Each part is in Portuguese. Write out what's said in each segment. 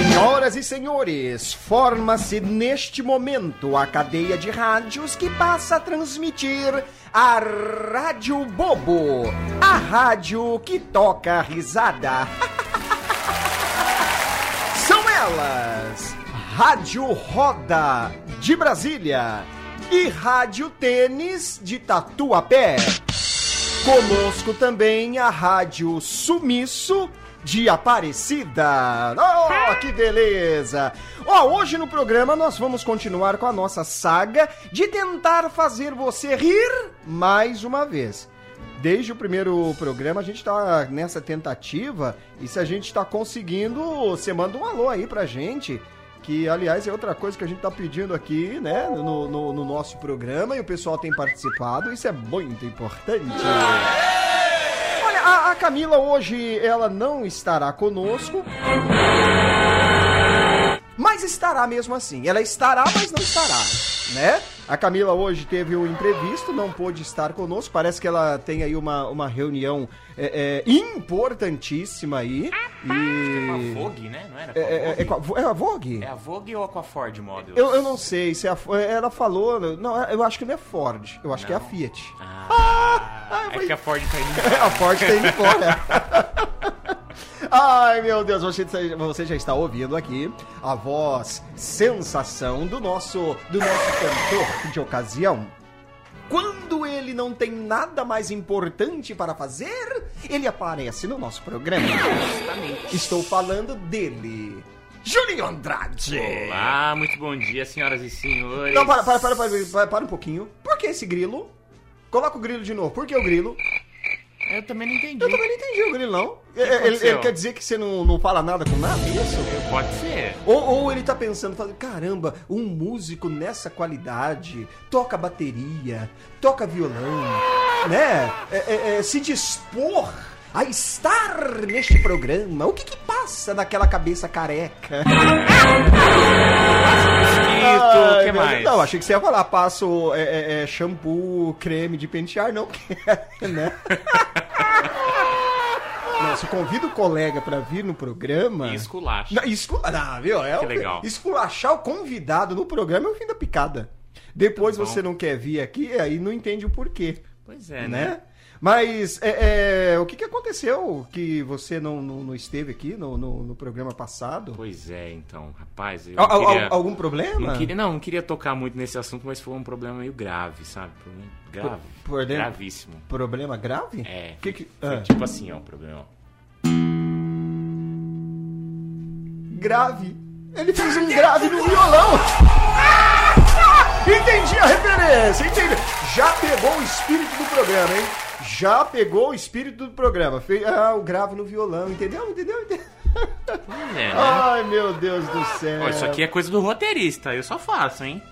Senhoras e senhores, forma-se neste momento a cadeia de rádios que passa a transmitir a Rádio Bobo, a rádio que toca risada. São elas, Rádio Roda de Brasília e Rádio Tênis de Tatuapé. Conosco também a Rádio Sumiço de Aparecida. Oh, que beleza! Ó, oh, hoje no programa nós vamos continuar com a nossa saga de tentar fazer você rir mais uma vez. Desde o primeiro programa a gente tá nessa tentativa e se a gente tá conseguindo, você manda um alô aí pra gente. Que, aliás, é outra coisa que a gente tá pedindo aqui, né, no, no, no nosso programa e o pessoal tem participado, isso é muito importante. Olha, a, a Camila hoje, ela não estará conosco. Mas estará mesmo assim. Ela estará, mas não estará, né? A Camila hoje teve um imprevisto, não pôde estar conosco. Parece que ela tem aí uma, uma reunião é, é, importantíssima aí. E... É com a Vogue, né? Não era? É, é, é, é, a Vogue? É a Vogue ou a Ford Models? Eu, eu não sei se é a, ela falou. Não, eu acho que não é Ford. Eu acho não. que é a Fiat. Ah, ah é que a Ford tá indo embora. a Ford tá indo embora. Ai, meu Deus, você, você já está ouvindo aqui a voz sensação do nosso, do nosso cantor de ocasião. Quando ele não tem nada mais importante para fazer, ele aparece no nosso programa. Justamente. Estou falando dele. Julinho Andrade! Olá, muito bom dia, senhoras e senhores. Não, para, para, para, para, para, para um pouquinho. Por que esse grilo? Coloca o grilo de novo. Por que o grilo? Eu também não entendi. Eu também não entendi o Grilo, não. Ele, ele, quer dizer que você não, não fala nada com nada, é isso? Pode ser. Ou, ou ele tá pensando, falando, caramba, um músico nessa qualidade, toca bateria, toca violão, né? É, é, é, se dispor a estar neste programa. O que que passa naquela cabeça careca? O que mais? Não, achei que você ia falar, passo é, é, é shampoo, creme de pentear, não quer, né? Não, se convida o colega pra vir no programa. E esculacha. Não, ah, viu? É que o... legal. Esculachar o convidado no programa é o fim da picada. Depois tá você não quer vir aqui, aí não entende o porquê. Pois é, né? né? Mas é, é, o que, que aconteceu que você não, não, não esteve aqui no, no, no, programa passado? Pois é, então, rapaz. Al, queria, algum problema? Não queria, não, não queria tocar muito nesse assunto, mas foi um problema meio grave, sabe? Grave. Por, gravíssimo. Problema grave? É. Que que, ah. Tipo assim, ó, o problema. Grave. Ele fez um grave no violão. Entendi a referência, entendi. Já pegou o espírito do programa, hein? Já pegou o espírito do programa. Fez, ah, o grave no violão, entendeu? Entendeu? entendeu? É, né? Ai, meu Deus do céu. isso aqui é coisa do roteirista, eu só faço, hein?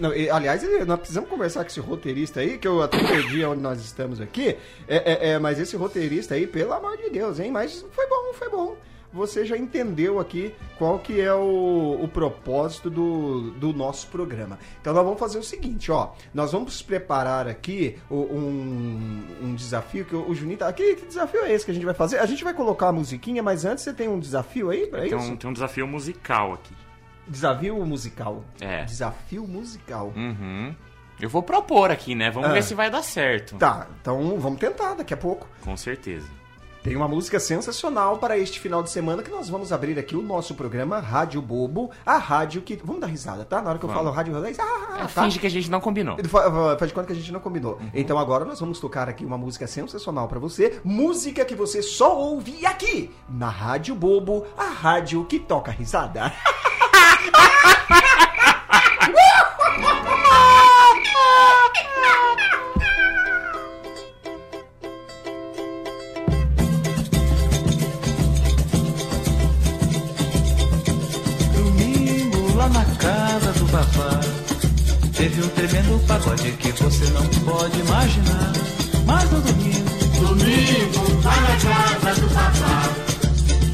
Não, e, aliás, nós precisamos conversar com esse roteirista aí, que eu até perdi onde nós estamos aqui. É, é, é, mas esse roteirista aí, pelo amor de Deus, hein? Mas foi bom, foi bom você já entendeu aqui qual que é o, o propósito do, do nosso programa. Então nós vamos fazer o seguinte, ó. Nós vamos preparar aqui um, um desafio que o, o Juninho tá... Que, que, desafio é esse que a gente vai fazer? A gente vai colocar a musiquinha, mas antes você tem um desafio aí pra tem isso? Um, tem um desafio musical aqui. Desafio musical? É. Desafio musical. Uhum. Eu vou propor aqui, né? Vamos ah. ver se vai dar certo. Tá, então vamos tentar daqui a pouco. Com certeza. Tem uma música sensacional para este final de semana que nós vamos abrir aqui o nosso programa Rádio Bobo, a rádio que. Vamos dar risada, tá? Na hora que eu vamos. falo rádio. Ah, é, tá. Finge que a gente não combinou. Faz de conta que a gente não combinou. Uhum. Então agora nós vamos tocar aqui uma música sensacional para você. Música que você só ouve aqui, na Rádio Bobo, a rádio que toca risada. Teve um tremendo pagode que você não pode imaginar. Mas no domingo, domingo, lá na casa do papá.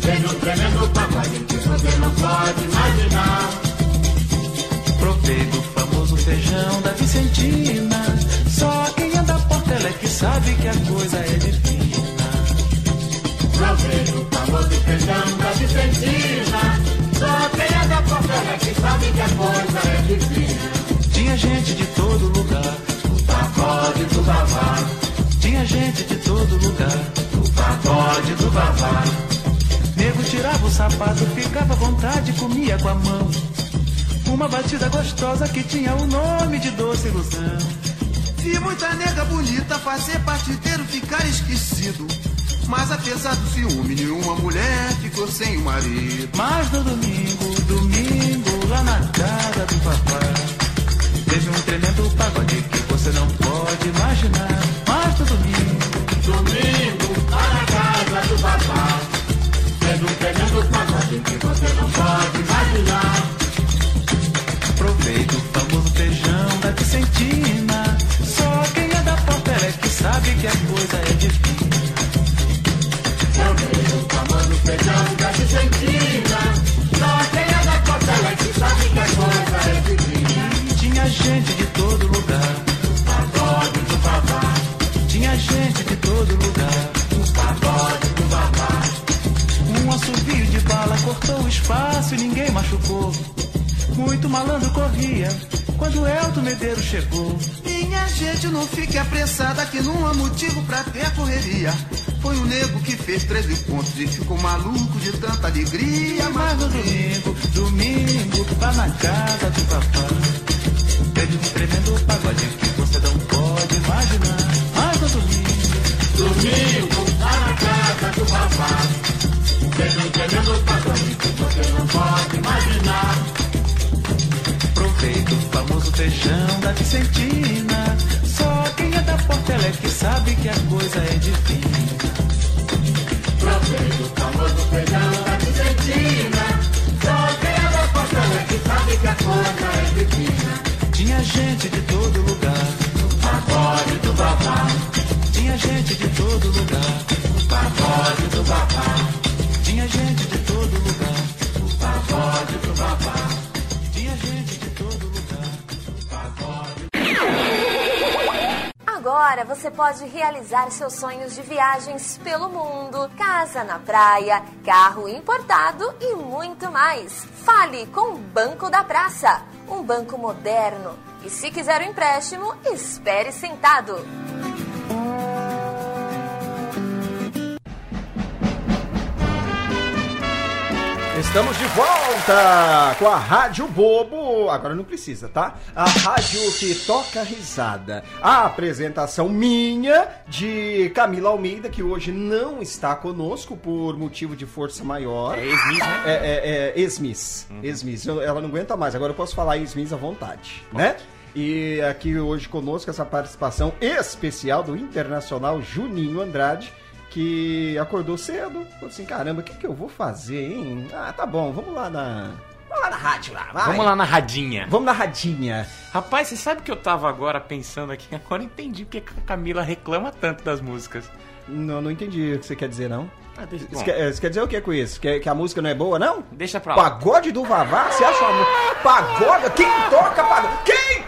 Teve um tremendo pagode que você não pode imaginar. Provei do famoso feijão da Vicentina. Só quem anda por tela é que sabe que a coisa é divina. Provei do famoso feijão da Vicentina. Só porta ela é que sabe que a coisa é divina. Tinha gente de todo lugar, O pagode do babá, tinha gente de todo lugar. o pagode do babá. Nego tirava o sapato, ficava à vontade, comia com a mão. Uma batida gostosa que tinha o nome de doce ilusão. Vi muita nega bonita fazer partideiro ficar esquecido. Mas apesar do ciúme, nenhuma mulher ficou sem o marido. Mas no domingo, domingo, lá na casa do papai, teve um tremendo pagode que você não pode imaginar. Machucou. Muito malandro corria quando Elton Medeiros chegou. Minha gente, não fique apressada que não há motivo pra ter correria. Foi o nego que fez 13 pontos e ficou maluco de tanta alegria. Mas no domingo, domingo, lá na casa do papai, teve um tremendo pagode que você não pode imaginar. Mas no domingo, Domingo, lá na casa do babá. Teve um tremendo pagode que você não pode imaginar. provei do famoso feijão da Vicentina. Só quem é da Portela é que sabe que a coisa é divina. Provei do famoso feijão da Vicentina. Só quem é da porta ela é que sabe que a coisa é divina. Tinha gente de todo lugar, Pagode do babá, tinha gente de todo lugar, pagode do babá, tinha gente de todo lugar, pagode do babá, tinha gente de todo lugar. pagode Agora você pode realizar seus sonhos de viagens pelo mundo, casa na praia, carro importado e muito mais. Fale com o Banco da Praça, um banco moderno. E se quiser um empréstimo, espere sentado. Estamos de volta com a Rádio Bobo. Agora não precisa, tá? A rádio que toca risada. A apresentação minha de Camila Almeida, que hoje não está conosco por motivo de força maior. É ex-miss, né? É, é, é ex-miss. Ex-miss. Eu- Ela não aguenta mais. Agora eu posso falar ex-miss à vontade, né? E aqui hoje conosco essa participação especial do internacional Juninho Andrade, que acordou cedo. Falou assim: caramba, o que, que eu vou fazer, hein? Ah, tá bom, vamos lá na. Vamos lá na rádio lá, vai. Vamos lá na radinha. Vamos na radinha. Rapaz, você sabe que eu tava agora pensando aqui? Agora eu entendi porque que a Camila reclama tanto das músicas. Não, não entendi o que você quer dizer, não. Ah, deixa, Você quer, você quer dizer o que com isso? Que, que a música não é boa, não? deixa pra lá. Pagode do Vavá? Você acha uma? Pagode? Quem toca pagode? Quem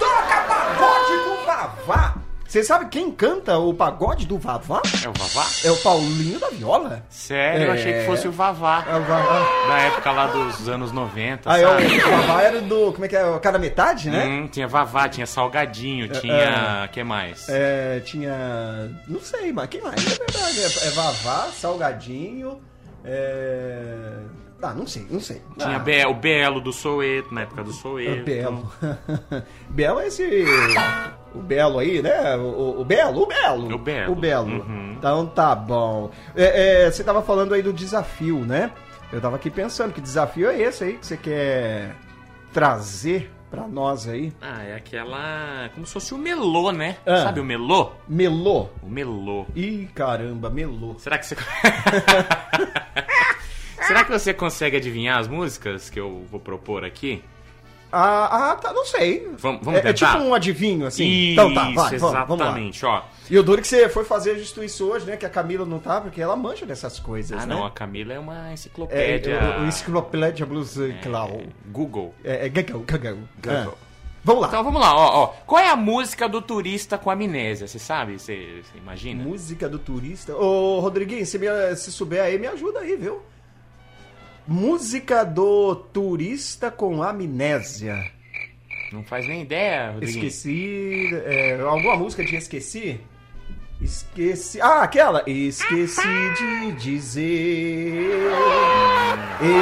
Você sabe quem canta o pagode do Vavá? É o Vavá? É o Paulinho da Viola. Sério, eu É. achei que fosse o Vavá. É o Vavá. Da época lá dos anos 90, Ah, é o, sabe? o Vavá era do. Como é que é? O Cada metade, né? Hum, tinha Vavá, tinha Salgadinho, tinha... que mais? É, tinha. Não sei, mas quem mais? É verdade. É, é Vavá, Salgadinho. É. Ah, não sei, não sei. Tinha ah, Be- o Belo do Soueto, na época do é Soueto. Belo. Belo é esse. O Belo aí, né? O, o- Belo, o Belo. O Belo. O Belo. Uhum. Então tá bom. É, é, você tava falando aí do desafio, né? Eu tava aqui pensando que desafio é esse aí que você quer trazer pra nós aí. Ah, é aquela... Como se fosse o melô, né? Ah. Sabe o melô? Melô. O melô. Ih, caramba, melô. Será que você... Será que você consegue adivinhar as músicas que eu vou propor aqui? Ah, ah, tá, não sei. Vamos- vamos é, é tentar? tipo um adivinho, assim. Isso, então tá, vai, vamos, vamos lá. exatamente, ó. E o duro que você foi fazer justo isso hoje, né? Que a Camila não tá, porque ela manja dessas coisas, Ah, né? não, a Camila é uma É, enciclopédia... o, o Enciclopédia musical. é, Google. É, é Gagão, Gagão. Gagão. Ah. Vamos lá. Então vamos lá, ó, ó. Qual é a música do turista com amnésia? Você sabe? Você você imagina? Música do turista. Ô, Rodriguinho, se, me, se souber aí, me ajuda aí, viu? Música do Turista com Amnésia. Não faz nem ideia, Rodriguinho. Esqueci. É, alguma música de Esqueci? Esqueci. Ah, aquela! Esqueci de dizer.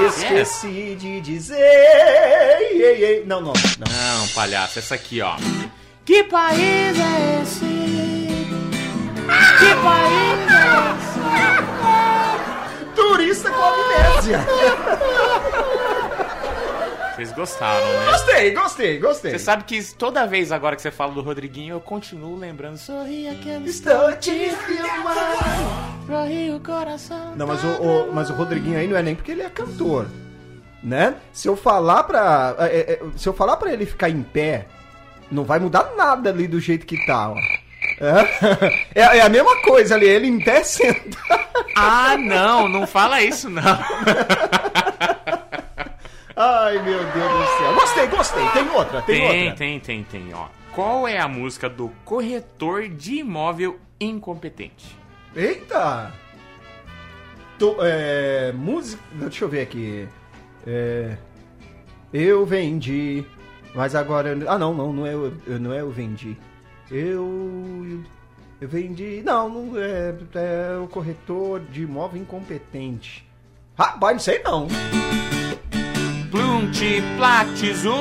Esqueci de dizer. Não, não, não. Não, palhaço, essa aqui, ó. Que país é esse? Que país é esse? Turista com Vocês gostaram, né? Gostei, gostei, gostei. Você sabe que toda vez agora que você fala do Rodriguinho, eu continuo lembrando. Sorria que eu estou te filmando. Sorri o coração. Não, mas o, o, mas o Rodriguinho aí não é nem porque ele é cantor. Né? Se eu falar pra. É, é, é se eu falar pra ele ficar em pé, não vai mudar nada ali do jeito que tá, ó. É, é, é a mesma coisa ali, ele em pé senta. Ah, não, não fala isso não. Ai, meu Deus do céu. Gostei, gostei. Tem outra, tem, tem outra. Tem, tem, tem, ó. Qual é a música do corretor de imóvel incompetente? Eita! Tô, é, música. Deixa eu ver aqui. É, eu vendi. Mas agora. Ah, não, não, não é, não é eu vendi. Eu. Eu vendi. Não, não é, é o corretor de imóvel incompetente. Rapaz, não sei não. Plumtiplatizu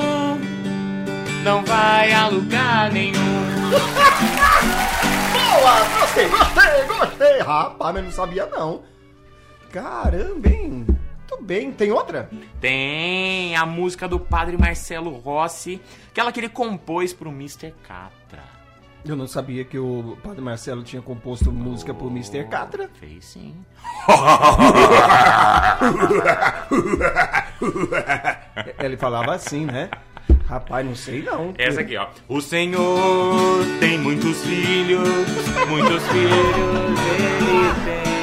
não vai a lugar nenhum. Boa! Gostei, gostei, gostei! Rapaz, mas não sabia não. Caramba, hein? Muito bem. Tem outra? Tem a música do padre Marcelo Rossi, aquela que ele compôs pro Mr. Catra. Eu não sabia que o Padre Marcelo tinha composto música pro Mr. Catra. Fez sim. Ele falava assim, né? Rapaz, não sei não. Essa aqui, ó. O Senhor tem muitos filhos, muitos filhos ele tem.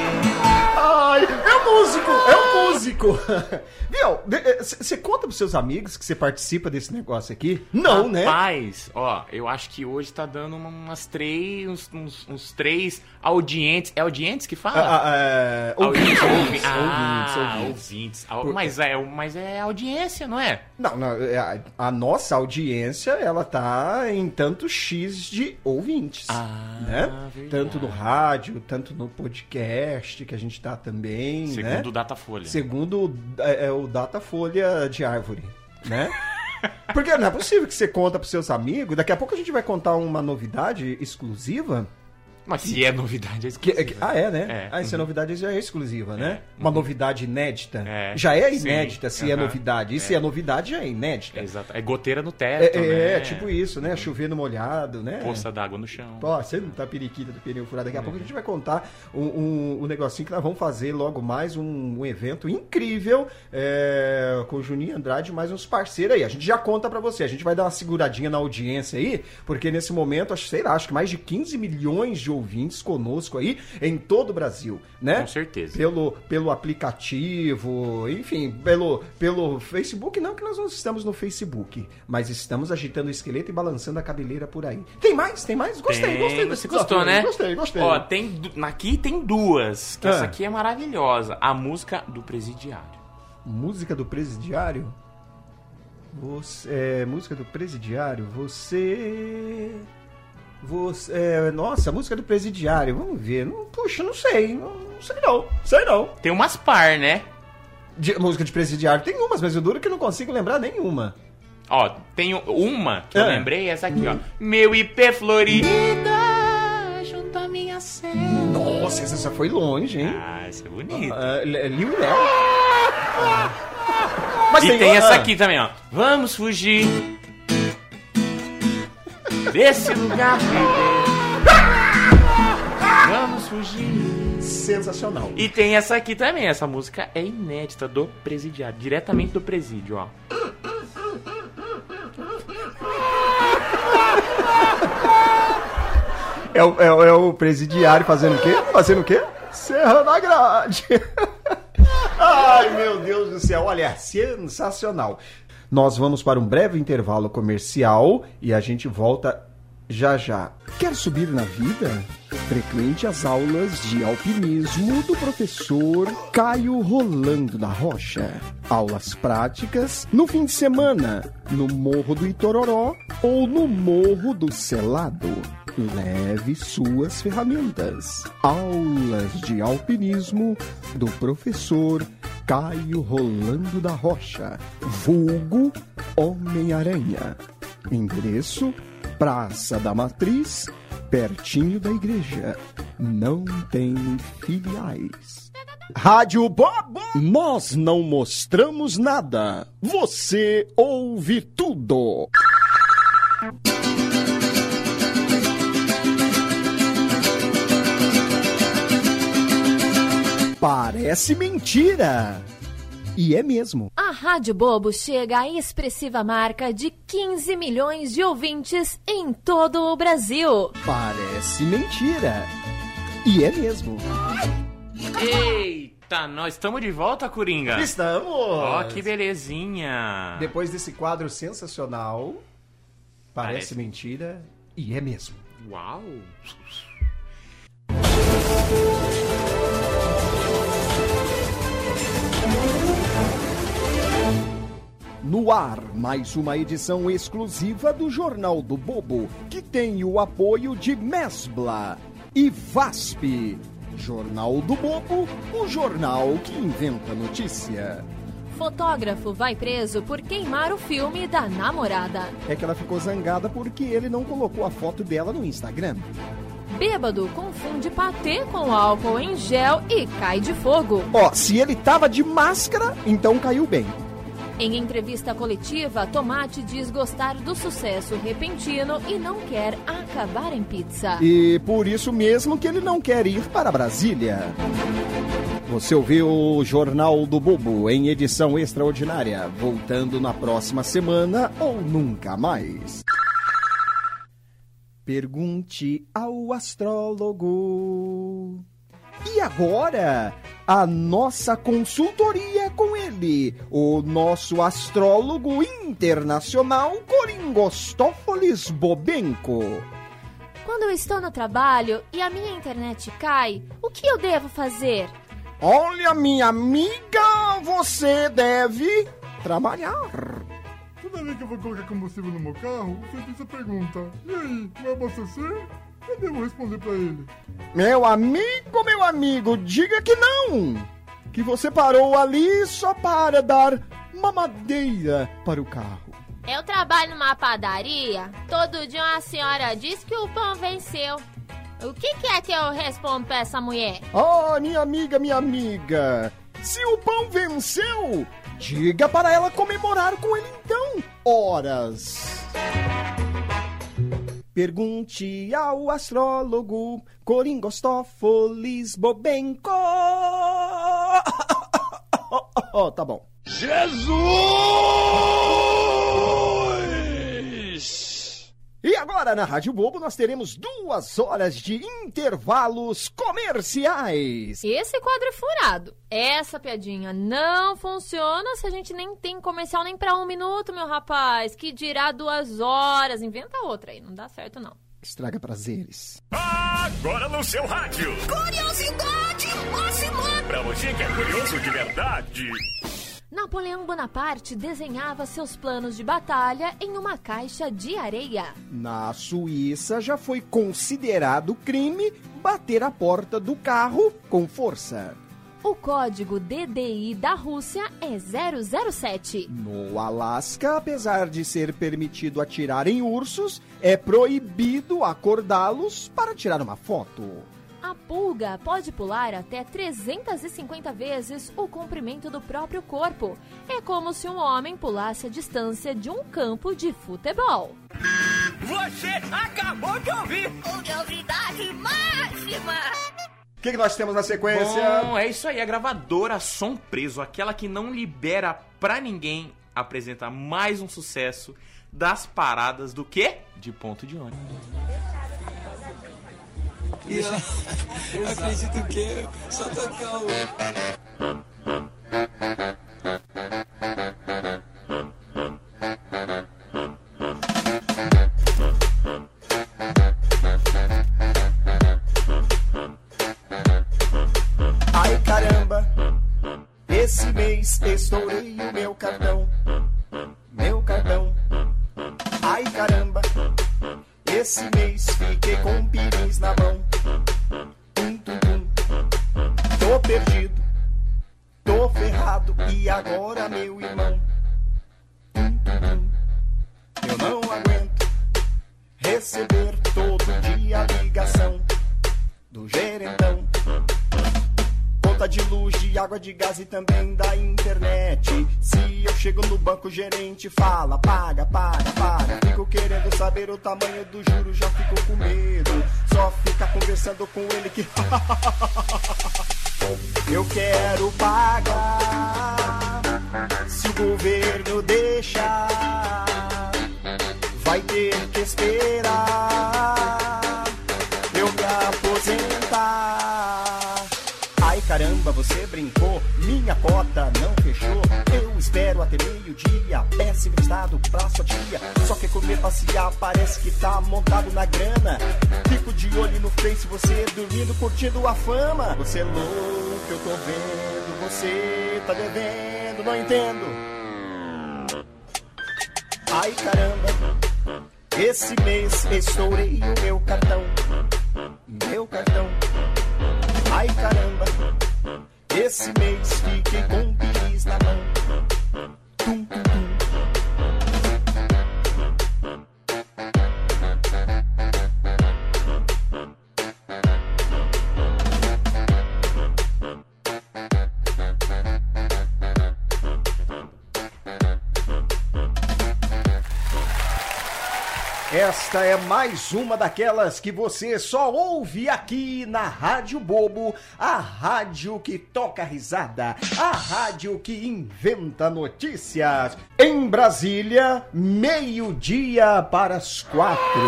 Músico, é um músico. Viu, você eh, conta pros seus amigos que você participa desse negócio aqui? Não, Rapaz, né? Rapaz, ó, eu acho que hoje tá dando umas três, uns, uns, uns três audientes. É audientes que fala? Ah, ah é... Ouvintes, ouvintes, ah, ouvintes. ouvintes. Mas, é, mas é audiência, não é? Não, não é, a, a nossa audiência, ela tá em tanto X de ouvintes. Ah, né? Verdade. Tanto no rádio, tanto no podcast que a gente tá também, Segundo né? o Datafolha. Segundo é, é o Datafolha de árvore, né? Porque não é possível que você conta pros seus amigos. Daqui a pouco a gente vai contar uma novidade exclusiva mas se é novidade, é exclusiva. Que, ah, é, né? É. Ah, se é novidade, já é exclusiva, né? É. Uma uhum. novidade inédita. É. Já é inédita Sim. se uhum. é novidade. E se é novidade, já é inédita. Exato. É goteira no teto, é, né? É, tipo isso, né? Chover no molhado, né? Poça d'água no chão. Ó, você não tá periquita do pneu furado. Daqui a pouco a gente vai contar um, um, um, negocinho que nós vamos fazer logo mais um, um evento incrível é, com o Juninho Andrade mais uns parceiros aí. A gente já conta pra você. A gente vai dar uma seguradinha na audiência aí, porque nesse momento, sei lá, acho que mais de 15 milhões de ouvintes conosco aí em todo o Brasil, né? Com certeza. Pelo, pelo aplicativo, enfim, pelo, pelo Facebook, não que nós não estamos no Facebook, mas estamos agitando o esqueleto e balançando a cabeleira por aí. Tem mais? Tem mais? Gostei, tem, gostei desse Você gostou, né? Gostei, gostei. Ó, tem, aqui tem duas, que essa ah. aqui é maravilhosa. A música do Presidiário. Música do Presidiário? Você, é, música do Presidiário, você você, é, nossa, a música do presidiário, vamos ver. Não, puxa, não sei. Não, não, sei não. Sei não. Tem umas par, né? De, música de presidiário tem umas, mas eu duro que não consigo lembrar nenhuma. Ó, tem uma que é. eu lembrei, essa aqui, ó. Meu IP Florida junto à minha cela. Nossa, essa foi longe, hein? Ah, essa é bonita. Uh, Lil Léo. Mas e tem, tem essa aqui também, ó. Vamos fugir desse lugar Vamos fugir. Sensacional. E tem essa aqui também, essa música é inédita do presidiário, diretamente do presídio, ó. É o, é, o, é o presidiário fazendo o quê? Fazendo o quê? Serrando a grade. Ai, meu Deus do céu. Olha, sensacional. Nós vamos para um breve intervalo comercial e a gente volta já já. Quer subir na vida? Frequente as aulas de alpinismo do professor Caio Rolando da Rocha. Aulas práticas no fim de semana, no Morro do Itororó ou no Morro do Selado. Leve suas ferramentas. Aulas de alpinismo do professor Caio Rolando da Rocha, vulgo Homem-Aranha. Endereço: Praça da Matriz, pertinho da igreja. Não tem filiais. Rádio Bobo! Nós não mostramos nada. Você ouve tudo. Parece mentira. E é mesmo. A Rádio Bobo chega à expressiva marca de 15 milhões de ouvintes em todo o Brasil. Parece mentira. E é mesmo. Eita, nós estamos de volta, Coringa. Estamos! Ó, que belezinha. Depois desse quadro sensacional, parece, Parece. mentira e é mesmo. Uau. No ar, mais uma edição exclusiva do Jornal do Bobo, que tem o apoio de Mesbla e VASP. Jornal do Bobo, o jornal que inventa notícia. Fotógrafo vai preso por queimar o filme da namorada. É que ela ficou zangada porque ele não colocou a foto dela no Instagram. Bêbado confunde patê com álcool em gel e cai de fogo. Ó, se ele tava de máscara, então caiu bem. Em entrevista coletiva, Tomate diz gostar do sucesso repentino e não quer acabar em pizza. E por isso mesmo que ele não quer ir para Brasília. Você ouviu o Jornal do Bobo em edição extraordinária, voltando na próxima semana ou nunca mais. Pergunte ao astrólogo. E agora, a nossa consultoria com ele, o nosso astrólogo internacional Coringostófolis Bobenko. Quando eu estou no trabalho e a minha internet cai, o que eu devo fazer? Olha, minha amiga, você deve trabalhar. Toda vez que eu vou colocar combustível no meu carro, o cientista pergunta: E aí, vai abastecer? Eu devo responder pra ele: Meu amigo, meu amigo, diga que não! Que você parou ali só para dar mamadeira para o carro. Eu trabalho numa padaria. Todo dia uma senhora diz que o pão venceu. O que, que é que eu respondo pra essa mulher? Ah, minha amiga, minha amiga, se o pão venceu, diga para ela comemorar com ele então. Horas. Pergunte ao astrólogo Coringostófolis Bobenko. Oh, tá bom. Jesus! E agora na Rádio Bobo nós teremos duas horas de intervalos comerciais. Esse quadro é furado. Essa piadinha não funciona se a gente nem tem comercial nem pra um minuto, meu rapaz. Que dirá duas horas. Inventa outra aí, não dá certo não. Estraga prazeres. Agora no seu rádio. Curiosidade máxima! Pra você que é curioso de verdade. Napoleão Bonaparte desenhava seus planos de batalha em uma caixa de areia. Na Suíça já foi considerado crime bater a porta do carro com força. O código DDI da Rússia é 007. No Alasca, apesar de ser permitido atirar em ursos, é proibido acordá-los para tirar uma foto. A pulga pode pular até 350 vezes o comprimento do próprio corpo. É como se um homem pulasse a distância de um campo de futebol. Você acabou de ouvir. Curiosidade máxima! O que, que nós temos na sequência? Bom, é isso aí. A gravadora Som Preso, aquela que não libera pra ninguém, apresenta mais um sucesso das paradas do quê? De ponto de ônibus. Eu acredito que só tocar o. chego no banco, o gerente fala: paga, paga, paga. Fico querendo saber o tamanho do juro, já fico com medo. Só ficar conversando com ele que. eu quero pagar. Se o governo deixar, vai ter que esperar. Você brincou, minha cota não fechou. Eu espero até meio-dia, péssimo estado pra sua tia. Só quer comer, passear, parece que tá montado na grana. Fico de olho no Face, você dormindo, curtindo a fama. Você é louco, eu tô vendo, você tá devendo, não entendo. Ai caramba, esse mês estourei o meu cartão. Meu cartão. Ai caramba, esse mês fiquei com piris na mão. Esta é mais uma daquelas que você só ouve aqui na Rádio Bobo, a rádio que toca risada, a rádio que inventa notícias. Em Brasília, meio-dia para as quatro.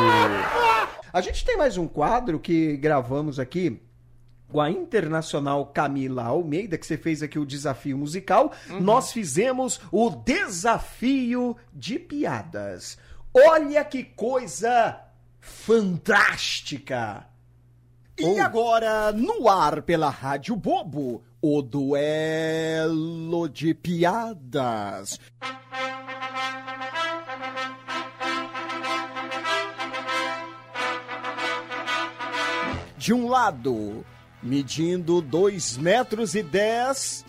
A gente tem mais um quadro que gravamos aqui com a internacional Camila Almeida, que você fez aqui o desafio musical, nós fizemos o desafio de piadas. Olha que coisa fantástica! E agora, no ar pela Rádio Bobo, o duelo de piadas. De um lado, medindo 2 metros e 10,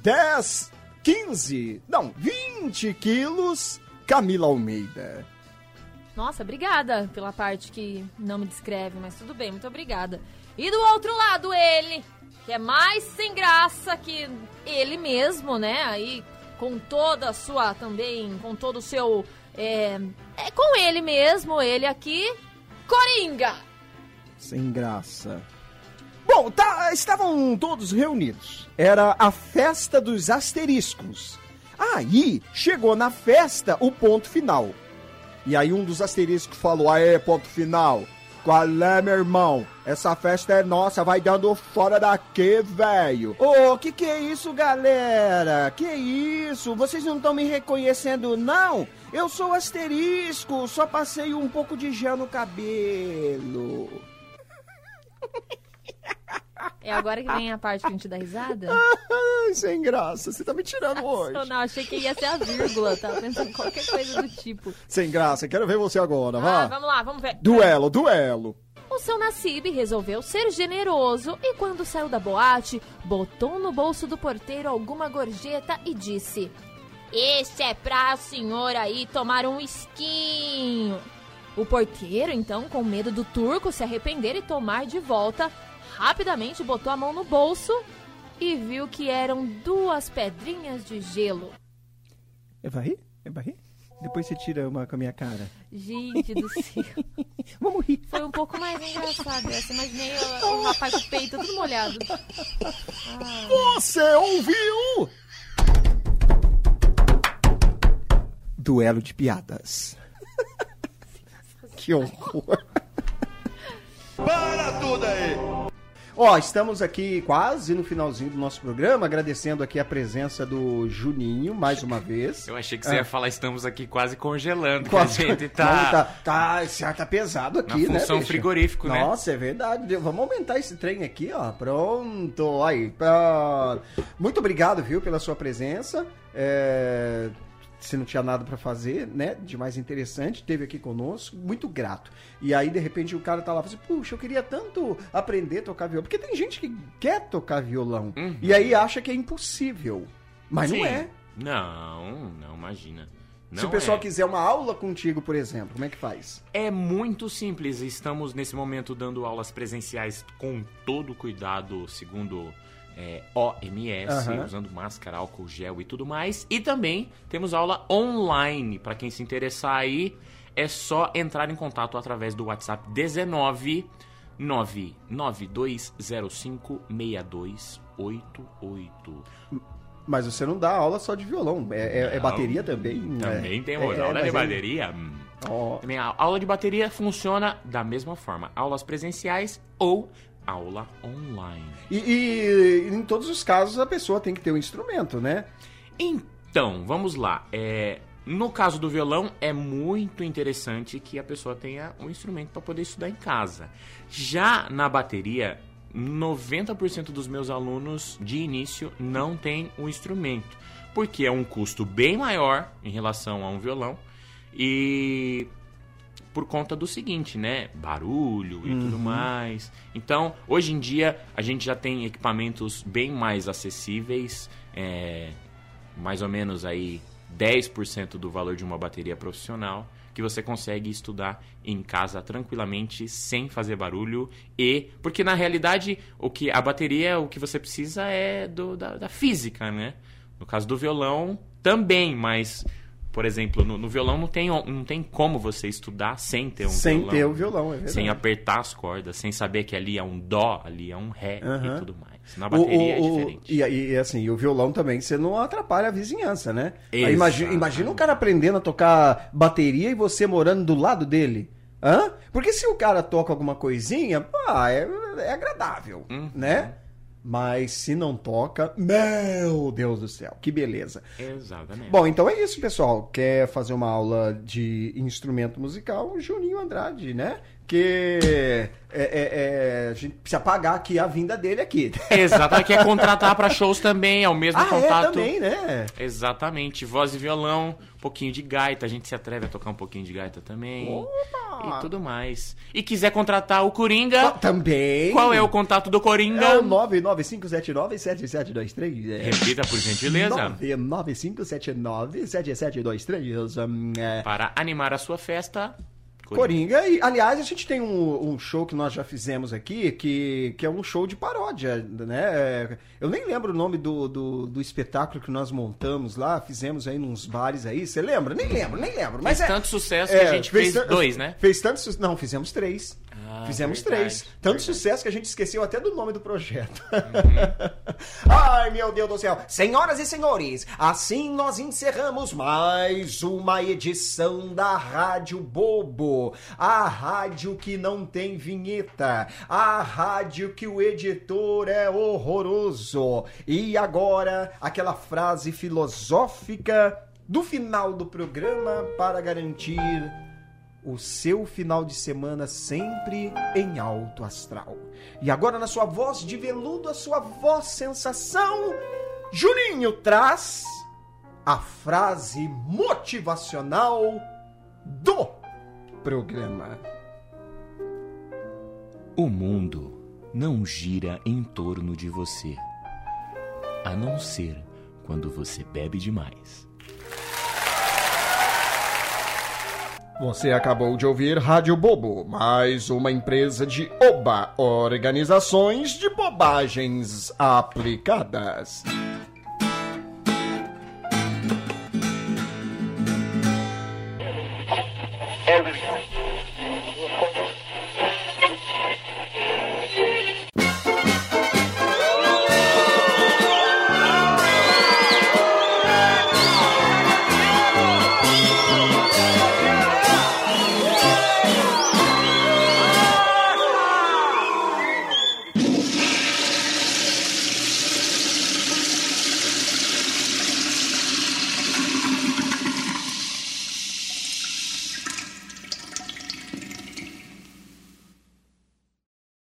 10, 15, não, 20 quilos, Camila Almeida. Nossa, obrigada pela parte que não me descreve, mas tudo bem, muito obrigada. E do outro lado, ele, que é mais sem graça que ele mesmo, né? Aí, com toda a sua também, com todo o seu. É, é com ele mesmo, ele aqui, Coringa! Sem graça. Bom, tá, estavam todos reunidos. Era a festa dos asteriscos. Aí chegou na festa o ponto final. E aí um dos asteriscos falou: Aê, ponto final. Qual é, meu irmão? Essa festa é nossa, vai dando fora daqui, velho. Ô, que que é isso, galera? Que isso? Vocês não estão me reconhecendo, não? Eu sou asterisco, só passei um pouco de gel no cabelo. É agora que vem a parte que a gente dá risada? Ai, sem graça, você tá me tirando hoje. Eu não, achei que ia ser a vírgula, tava pensando em qualquer coisa do tipo. Sem graça, quero ver você agora, Ah, vá. vamos lá, vamos ver. Duelo, duelo. O seu Nassib resolveu ser generoso e quando saiu da boate, botou no bolso do porteiro alguma gorjeta e disse: Este é pra senhor aí tomar um esquinho. O porteiro, então, com medo do turco se arrepender e tomar de volta, rapidamente botou a mão no bolso e viu que eram duas pedrinhas de gelo. É varrer? É varrer? Depois você tira uma com a minha cara. Gente do céu. Vamos rir. Foi um pouco mais engraçado essa. Imaginei o, o rapaz com o peito todo molhado. Você ouviu? Duelo de piadas. que horror. Para tudo aí! Ó, estamos aqui quase no finalzinho do nosso programa, agradecendo aqui a presença do Juninho mais uma vez. Eu achei que você ia falar, estamos aqui quase congelando, Quase- a gente Não, tá... tá, tá, esse ar tá pesado aqui, Na né? função bicho? frigorífico, né? Nossa, é verdade. Vamos aumentar esse trem aqui, ó. Pronto. Aí, pronto. Muito obrigado, viu, pela sua presença. É, Se não tinha nada pra fazer, né? De mais interessante, teve aqui conosco, muito grato. E aí, de repente, o cara tá lá e fala assim: Puxa, eu queria tanto aprender a tocar violão. Porque tem gente que quer tocar violão e aí acha que é impossível. Mas não Uhum. Sim. é. Não, não, imagina. Se Não o pessoal é. quiser uma aula contigo, por exemplo, como é que faz? É muito simples. Estamos nesse momento dando aulas presenciais com todo cuidado, segundo é, OMS, Aham. usando máscara, álcool gel e tudo mais. E também temos aula online. Para quem se interessar aí, é só entrar em contato através do WhatsApp 19 99205 6288. Mas você não dá aula só de violão, é, é- é bateria também. Também é, temos é, aula de é- bateria. hum. Ó. Também a aula de bateria funciona da mesma forma. Aulas presenciais ou aula online. E, e em todos os casos a pessoa tem que ter um instrumento, né? Então, vamos lá. É, no caso do violão, é muito interessante que a pessoa tenha um instrumento para poder estudar em casa. Já na bateria, 90% dos meus alunos de início não tem um instrumento, porque é um custo bem maior em relação a um violão e por conta do seguinte, né? Barulho e tudo mais. Então, hoje em dia, a gente já tem equipamentos bem mais acessíveis, é, mais ou menos aí 10% do valor de uma bateria profissional, que você consegue estudar em casa tranquilamente, sem fazer barulho e porque na realidade o que a bateria, o que você precisa é do, da, da física, né? No caso do violão também, mas por exemplo, no, no violão não tem, não tem como você estudar sem ter um Sem violão. ter o violão, é verdade. Sem apertar as cordas, sem saber que ali é um dó, ali é um ré Aham. e tudo mais. Na bateria O- o- é o- diferente. E, e, assim, e o violão também, você não atrapalha a vizinhança, né? Imagina, imagina um cara aprendendo a tocar bateria e você morando do lado dele. Hã? Porque se o cara toca alguma coisinha, pá, é, é agradável, Uhum. né? Mas se não toca, meu Deus do céu, que beleza. Exatamente. Bom, então é isso, pessoal. Quer fazer uma aula de instrumento musical? Juninho Andrade, né? Que é, é- é- a gente precisa pagar aqui a vinda dele aqui. Exato, quer contratar pra shows também, é o mesmo Ah, é, contato. também, né? Exatamente, voz e violão, um pouquinho de gaita, a gente se atreve a tocar um pouquinho de gaita também. E tudo mais. E quiser contratar o Coringa, Também. qual é o contato do Coringa? É o 995797723. É. Repita por gentileza. 995797723. Hum, é. Para animar a sua festa. Coringa, e aliás, a gente tem um, um show que nós já fizemos aqui, que, que é um show de paródia, né? É, Eu nem lembro o nome do, do, do espetáculo que nós montamos lá, fizemos aí nos bares aí, você lembra? Nem lembro, nem lembro. Mas Fez é- tanto sucesso que a gente fez tan- dois, né? Fez tanto sucesso. Não, fizemos três. Ah, fizemos verdade, três. Tanto sucesso que a gente esqueceu até do nome do projeto. Uhum. Ai, meu Deus do céu. Senhoras e senhores, assim nós encerramos mais uma edição da Rádio Bobo. A rádio que não tem vinheta. A rádio que o editor é horroroso. E agora, aquela frase filosófica do final do programa para garantir o seu final de semana sempre em alto astral. E agora, na sua voz de veludo, a sua voz sensação, Juninho traz a frase motivacional do programa. O mundo não gira em torno de você, a não ser quando você bebe demais. Você acabou de ouvir Rádio Bobo, mais uma empresa de Oba, Organizações de Bobagens Aplicadas.